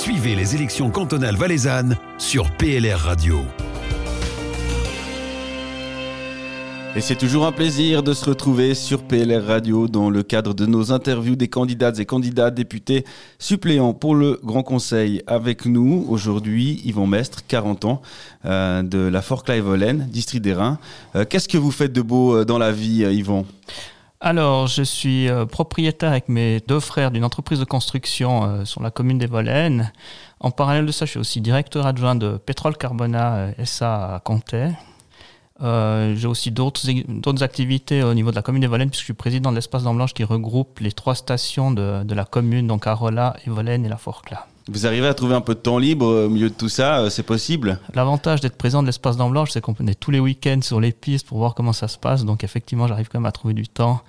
Suivez les élections cantonales valaisannes sur PLR Radio. Et c'est toujours un plaisir de se retrouver sur PLR Radio dans le cadre de nos interviews des candidates et candidats députés suppléants pour le Grand Conseil. Avec nous aujourd'hui, Yvon Mestre, 40 ans, euh, de la Fort Clive-Volène, district des Reins. Euh, qu'est-ce que vous faites de beau euh, dans la vie, Yvon alors, je suis propriétaire avec mes deux frères d'une entreprise de construction sur la commune des Volènes. En parallèle de ça, je suis aussi directeur adjoint de Pétrole Carbona SA à Comté. Euh, j'ai aussi d'autres activités au niveau de la commune des Volènes, puisque je suis président de l'espace d'Emblanche qui regroupe les trois stations de, la commune, donc Arola, Volène et la Forclaz. Vous arrivez à trouver un peu de temps libre au milieu de tout ça, euh, c'est possible L'avantage d'être président de l'espace d'Emblanche, c'est qu'on est tous les week-ends sur les pistes pour voir comment ça se passe. Donc effectivement, j'arrive quand même à trouver du temps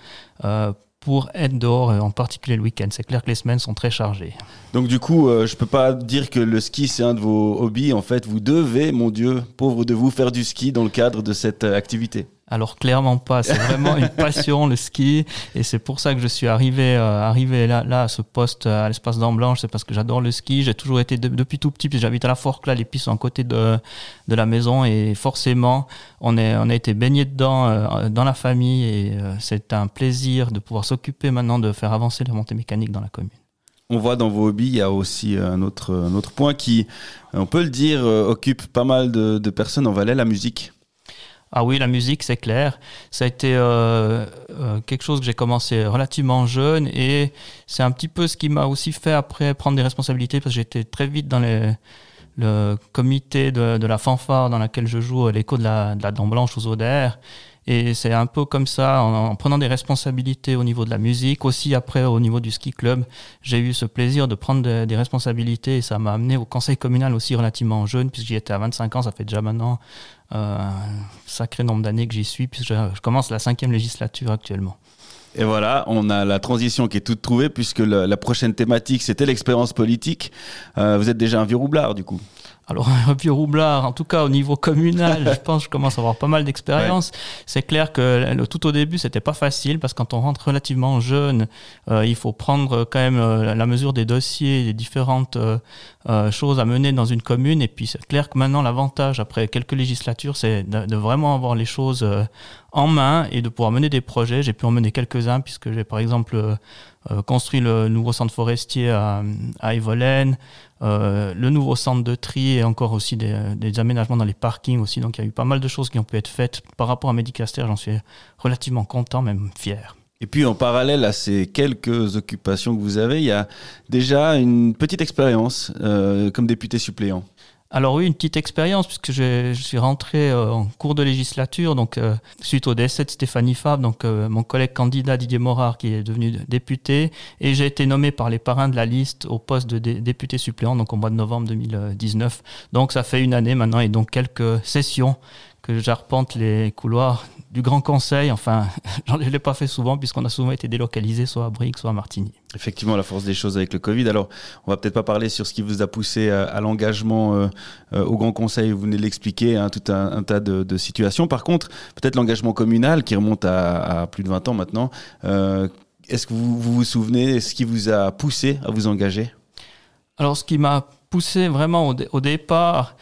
euh, pour être dehors, en particulier le week-end. C'est clair que les semaines sont très chargées. Donc du coup, je euh, je peux pas dire que le ski c'est un de vos hobbies. En fait, vous devez, mon Dieu, pauvre de vous, faire du ski dans le cadre de cette euh, activité. Alors clairement pas, c'est vraiment une passion le ski. Et c'est pour ça que je suis arrivé euh, arrivé là, là à ce poste à l'espace d'Amblanche, c'est parce que j'adore le ski, j'ai toujours été depuis tout petit, j'habite à la Forque là, les pistes sont à côté de de la maison. Et forcément on est on a été baigné dedans euh, dans la famille. Et euh, c'est un plaisir de pouvoir s'occuper maintenant de faire avancer la montée mécanique dans la commune. On voit dans vos hobbies, il y a aussi un autre, autre point qui, on peut le dire, occupe pas mal de, de personnes. En Valais, la musique. Ah oui, la musique, c'est clair. Ça a été euh, euh, quelque chose que j'ai commencé relativement jeune et c'est un petit peu ce qui m'a aussi fait après prendre des responsabilités parce que j'étais très vite dans les, le comité de, la fanfare dans laquelle je joue l'écho de la, de la Dent Blanche aux Odeurs. Et c'est un peu comme ça, en, prenant des responsabilités au niveau de la musique, aussi après au niveau du ski club, j'ai eu ce plaisir de prendre des responsabilités et ça m'a amené au conseil communal aussi relativement jeune, puisque j'y étais à 25 ans, ça fait déjà maintenant euh, un sacré nombre d'années que j'y suis, puisque je, commence la cinquième législature actuellement. Et voilà, on a la transition qui est toute trouvée puisque la prochaine thématique c'était l'expérience politique. Euh, vous êtes déjà un vieux roublard du coup. Alors, un vieux roublard, en tout cas au niveau communal, je pense que je commence à avoir pas mal d'expérience. C'est clair que le, tout au début, c'était pas facile parce que quand on rentre relativement jeune, euh, il faut prendre quand même euh, la mesure des dossiers, des différentes euh, choses à mener dans une commune. Et puis, c'est clair que maintenant, l'avantage, après quelques législatures, c'est de, de, vraiment avoir les choses en main et de pouvoir mener des projets. J'ai pu en mener quelques-uns puisque j'ai, par exemple, construit le nouveau centre forestier à, à Evolène, euh, le nouveau centre de tri et encore aussi des, aménagements dans les parkings aussi. Donc il y a eu pas mal de choses qui ont pu être faites par rapport à Medicaster. J'en suis relativement content, même fier. Et puis en parallèle à ces quelques occupations que vous avez, il y a déjà une petite expérience euh, comme député suppléant. Alors oui, une petite expérience puisque je, suis rentré euh, en cours de législature, donc euh, suite au décès de Stéphanie Fab, donc euh, mon collègue candidat Didier Morard qui est devenu député, et j'ai été nommé par les parrains de la liste au poste de député suppléant, donc au mois de novembre 2019. Donc ça fait une année maintenant et donc quelques sessions que j'arpente les couloirs du Grand Conseil. Enfin, je ne l'ai pas fait souvent puisqu'on a souvent été délocalisé soit à Brique, soit à Martigny. Effectivement, la force des choses avec le Covid. Alors, on va peut-être pas parler sur ce qui vous a poussé à, l'engagement euh, euh, au Grand Conseil. Vous venez de l'expliquer, hein, tout un, tas de, situations. Par contre, peut-être l'engagement communal qui remonte à, plus de 20 ans maintenant. Euh, est-ce que vous, vous vous souvenez ce qui vous a poussé à vous engager? Alors, ce qui m'a poussé vraiment au, départ.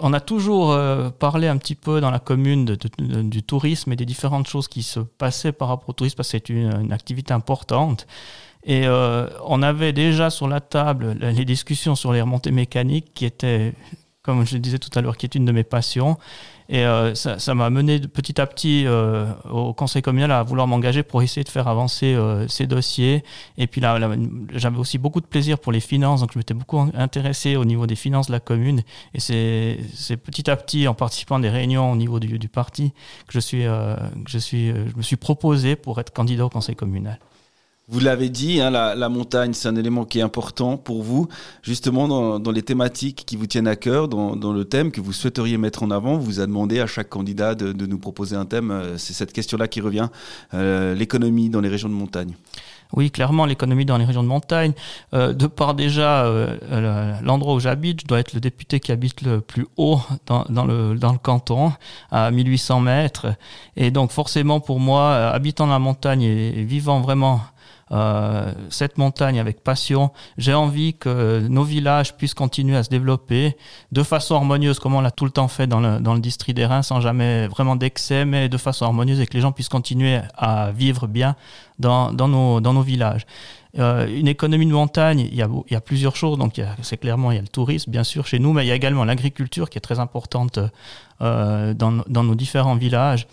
on a toujours euh, parlé un petit peu dans la commune du tourisme et des différentes choses qui se passaient par rapport au tourisme parce que c'est une, activité importante. Et euh, on avait déjà sur la table les discussions sur les remontées mécaniques qui étaient, comme je le disais tout à l'heure, qui est une de mes passions. Et euh, ça m'a mené petit à petit euh, au conseil communal à vouloir m'engager pour essayer de faire avancer euh, ces dossiers. Et puis là, j'avais aussi beaucoup de plaisir pour les finances, donc je m'étais beaucoup intéressé au niveau des finances de la commune. Et c'est petit à petit, en participant à des réunions au niveau du, du parti, que je suis, que je suis, je me suis proposé pour être candidat au conseil communal. Vous l'avez dit, hein, la, montagne, c'est un élément qui est important pour vous, justement dans, les thématiques qui vous tiennent à cœur, dans, le thème que vous souhaiteriez mettre en avant. Vous a demandé à chaque candidat de, nous proposer un thème. Euh, c'est cette question-là qui revient, euh, l'économie dans les régions de montagne. Oui, clairement, l'économie dans les régions de montagne. Euh, de par déjà l'endroit où j'habite, je dois être le député qui habite le plus haut dans, le, dans le canton, à 1800 mètres. Et donc forcément, pour moi, habitant la montagne et vivant vraiment euh, cette montagne avec passion. J'ai envie que nos villages puissent continuer à se développer de façon harmonieuse, comme on l'a tout le temps fait dans le, dans le district des Reins, sans jamais vraiment d'excès, mais de façon harmonieuse et que les gens puissent continuer à vivre bien dans, dans, nos, dans nos villages. Euh, une économie de montagne, il y a, plusieurs choses. Donc, c'est clairement, il y a le tourisme, bien sûr, chez nous, mais il y a également l'agriculture qui est très importante euh, dans, nos différents villages.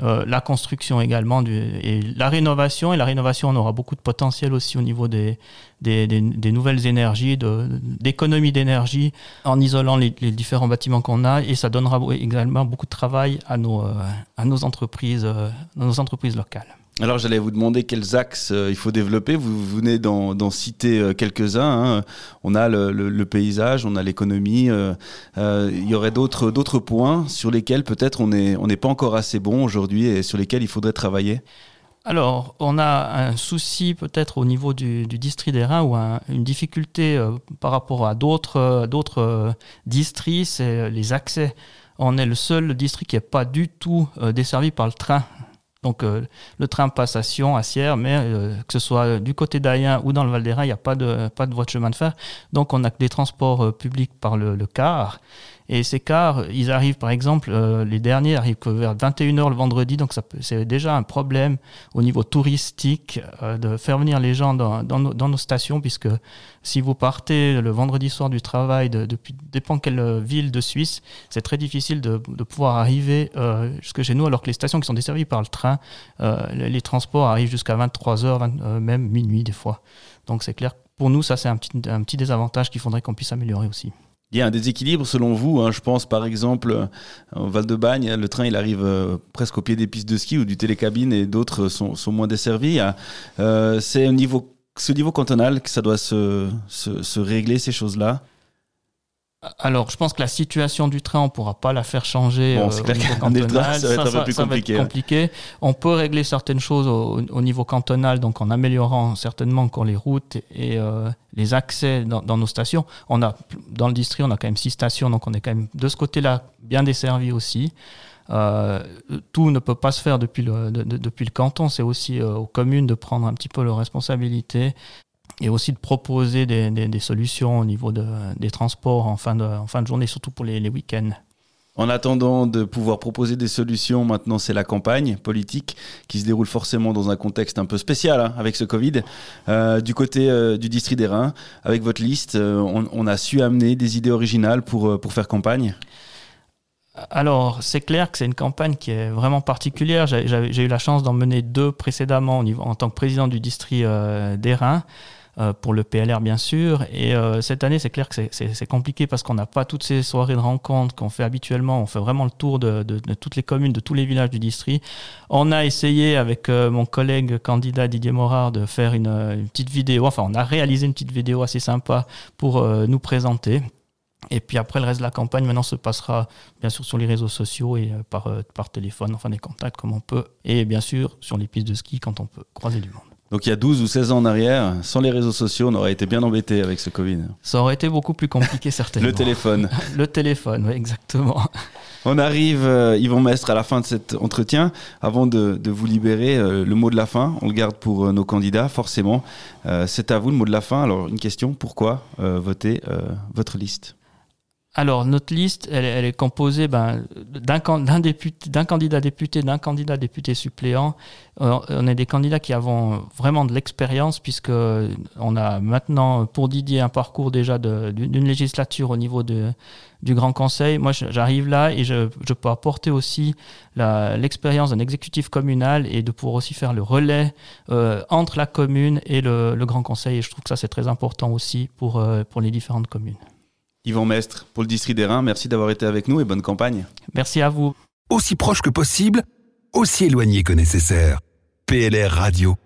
Euh, la construction également, et la rénovation. Et la rénovation, on aura beaucoup de potentiel aussi au niveau des, nouvelles énergies, d'économie d'énergie, en isolant les, différents bâtiments qu'on a. Et ça donnera également beaucoup de travail à nos, à entreprises, euh, nos entreprises locales. Alors j'allais vous demander quels axes il faut développer. Vous venez d'en citer quelques-uns. Hein. On a le, paysage, on a l'économie. Euh, il y aurait d'autres points sur lesquels peut-être on n'est pas encore assez bon aujourd'hui et sur lesquels il faudrait travailler? Alors, on a un souci peut-être au niveau du, district des Reins ou une difficulté euh, par rapport à d'autres euh, districts, c'est les accès. On est le seul district qui n'est pas du tout euh, desservi par le train. Donc le train passe à Sion, à Sierre, mais que ce soit du côté d'Ayen ou dans le Val des Reins, il n'y a pas de, voie de chemin de fer. Donc on a que des transports publics par le car. Et ces cars, ils arrivent par exemple, euh, les derniers arrivent vers 21h le vendredi, donc c'est déjà un problème au niveau touristique euh, de faire venir les gens dans, nos, stations, puisque si vous partez le vendredi soir du travail, de, depuis dépend quelle ville de Suisse, c'est très difficile de, pouvoir arriver euh, jusque chez nous, alors que les stations qui sont desservies par le train, les, transports arrivent jusqu'à 23h, même minuit des fois. Donc c'est clair, pour nous, ça c'est un petit, un petit désavantage qu'il faudrait qu'on puisse améliorer aussi. Il y a un déséquilibre selon vous. Hein. Je pense par exemple euh, au Val-de-Bagne, le train il arrive euh, presque au pied des pistes de ski ou du télécabine et d'autres sont, sont, moins desservis. Euh, c'est au niveau, ce niveau cantonal que ça doit se, se, se régler ces choses-là? Alors, je pense que la situation du train, on ne pourra pas la faire changer bon, euh, au niveau cantonal. ça va être un peu plus compliqué. compliqué. On peut régler certaines choses au, niveau cantonal, donc en améliorant certainement encore les routes et euh, les accès dans, dans, nos stations. On a, dans le district, on a quand même six stations, donc on est quand même de ce côté-là bien desservi aussi. Euh, tout ne peut pas se faire depuis le, de, de, depuis le canton, c'est aussi euh, aux communes de prendre un petit peu leurs responsabilités et aussi de proposer des, des, des solutions au niveau de, des transports en fin de, en fin de journée, surtout pour les, les week-ends. En attendant de pouvoir proposer des solutions, maintenant c'est la campagne politique qui se déroule forcément dans un contexte un peu spécial hein, avec ce Covid. Euh, du côté euh, du district des Reins, avec votre liste, euh, on, on, a su amener des idées originales pour, pour faire campagne alors, c'est clair que c'est une campagne qui est vraiment particulière. J'ai eu la chance d'en mener deux précédemment en tant que président du district des Reins. Euh, pour le PLR bien sûr. Et euh, cette année, c'est clair que c'est compliqué parce qu'on n'a pas toutes ces soirées de rencontres qu'on fait habituellement. On fait vraiment le tour de, toutes les communes, de tous les villages du district. On a essayé avec euh, mon collègue candidat Didier Morard de faire une, une, petite vidéo. Enfin, on a réalisé une petite vidéo assez sympa pour nous présenter. Et puis après, le reste de la campagne, maintenant, se passera bien sûr sur les réseaux sociaux et par, par téléphone, enfin des contacts comme on peut. Et bien sûr, sur les pistes de ski quand on peut croiser du monde. Donc il y a 12 ou 16 ans en arrière, sans les réseaux sociaux, on aurait été bien embêté avec ce Covid. Ça aurait été beaucoup plus compliqué certainement. le téléphone. le téléphone, oui, exactement. On arrive, euh, Yvon Mestre, à la fin de cet entretien. Avant de, de vous libérer, euh, le mot de la fin, on le garde pour euh, nos candidats, forcément. Euh, C'est à vous le mot de la fin. Alors une question, pourquoi euh, voter euh, votre liste? Alors, notre liste, elle, est composée ben, d'un candidat député, d'un candidat député suppléant. Euh, on est des candidats qui avons vraiment de l'expérience, puisque on a maintenant, pour Didier, un parcours déjà d'une législature au niveau du Grand Conseil. Moi, j'arrive là et je, peux apporter aussi l'expérience d'un exécutif communal et de pouvoir aussi faire le relais euh, entre la commune et le, Grand Conseil. Et je trouve que ça, c'est très important aussi pour, euh, pour les différentes communes. Yvan Mestre, pour le district des Reins, merci d'avoir été avec nous et bonne campagne. Merci à vous. Aussi proche que possible, aussi éloigné que nécessaire. PLR Radio.